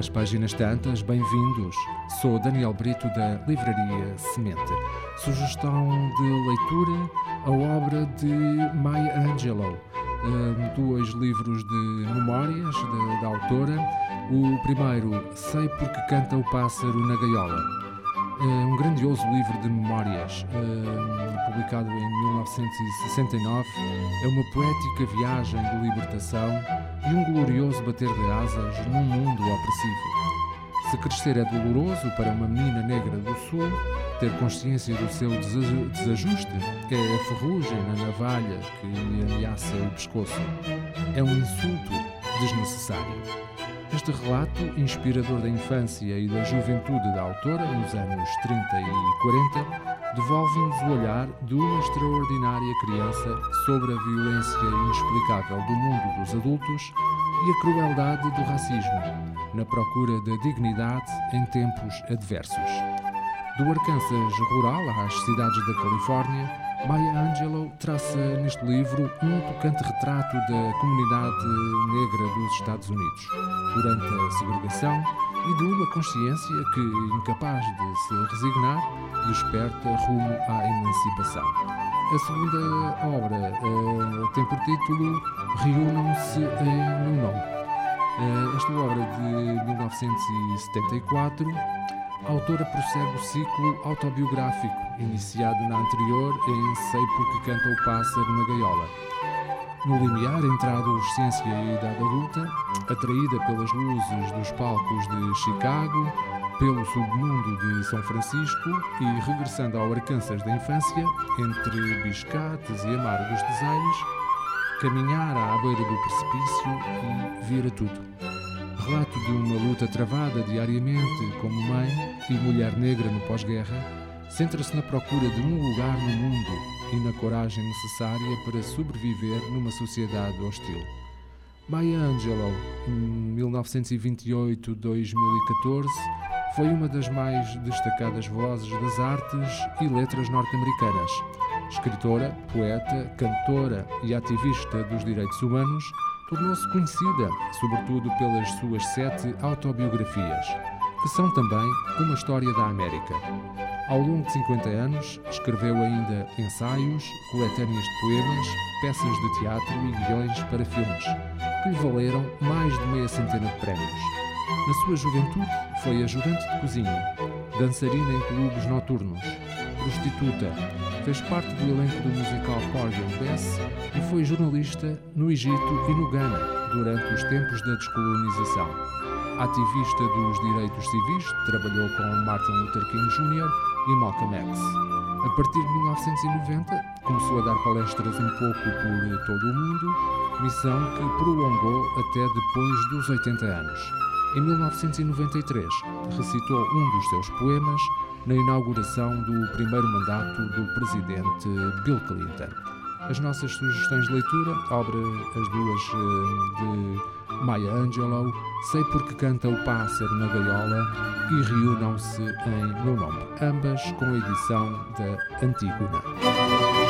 às tantas, bem-vindos. Sou Daniel Brito da Livraria Semente. Sugestão de leitura a obra de Maya Angelou, um, dois livros de memórias da autora. O primeiro, Sei Porque Canta o Pássaro na Gaiola. É um grandioso livro de memórias, um, publicado em 1969. É uma poética viagem de libertação e um glorioso bater de asas num mundo opressivo. Se crescer é doloroso para uma menina negra do Sul, ter consciência do seu desajuste é a ferrugem na navalha que lhe ameaça o pescoço. É um insulto desnecessário. Este relato, inspirador da infância e da juventude da autora, nos anos 30 e 40, devolve-nos o olhar de uma extraordinária criança sobre a violência inexplicável do mundo dos adultos e a crueldade do racismo, na procura da dignidade em tempos adversos. Do Arkansas rural às cidades da Califórnia, Maya Angelou traça neste livro um tocante retrato da comunidade negra dos Estados Unidos durante a segregação e de uma consciência que, incapaz de se resignar, desperta rumo à emancipação. A segunda obra uh, tem por título Reúnam-se em nome. Uh, esta obra de 1974 a autora prossegue o ciclo autobiográfico, iniciado na anterior em Sei Porque Canta o Pássaro na Gaiola. No limiar entre a adolescência e a idade adulta, atraída pelas luzes dos palcos de Chicago, pelo submundo de São Francisco e regressando ao Arkansas da infância, entre biscates e amargos desaires, caminhar à beira do precipício e vira tudo relato de uma luta travada diariamente como mãe e mulher negra no pós-guerra, centra-se na procura de um lugar no mundo e na coragem necessária para sobreviver numa sociedade hostil. Maya Angelou, em 1928-2014, foi uma das mais destacadas vozes das artes e letras norte-americanas. Escritora, poeta, cantora e ativista dos direitos humanos, tornou-se conhecida, sobretudo pelas suas sete autobiografias, que são também uma história da América. Ao longo de 50 anos, escreveu ainda ensaios, coletâneas de poemas, peças de teatro e guiões para filmes, que lhe valeram mais de meia centena de prémios. Na sua juventude, foi ajudante de cozinha, dançarina em clubes noturnos, prostituta, fez parte do elenco do musical Porgy and Bess e foi jornalista no Egito e no Ghana durante os tempos da descolonização. Ativista dos direitos civis, trabalhou com Martin Luther King Jr. e Malcolm X. A partir de 1990, começou a dar palestras um pouco por todo o mundo, missão que prolongou até depois dos 80 anos. Em 1993, recitou um dos seus poemas na inauguração do primeiro mandato do presidente Bill Clinton. As nossas sugestões de leitura, obra as duas eh, de Maya Angelou, Sei Porque Canta o Pássaro na Gaiola e Reúnam-se em Meu Nome, ambas com a edição da Antígona.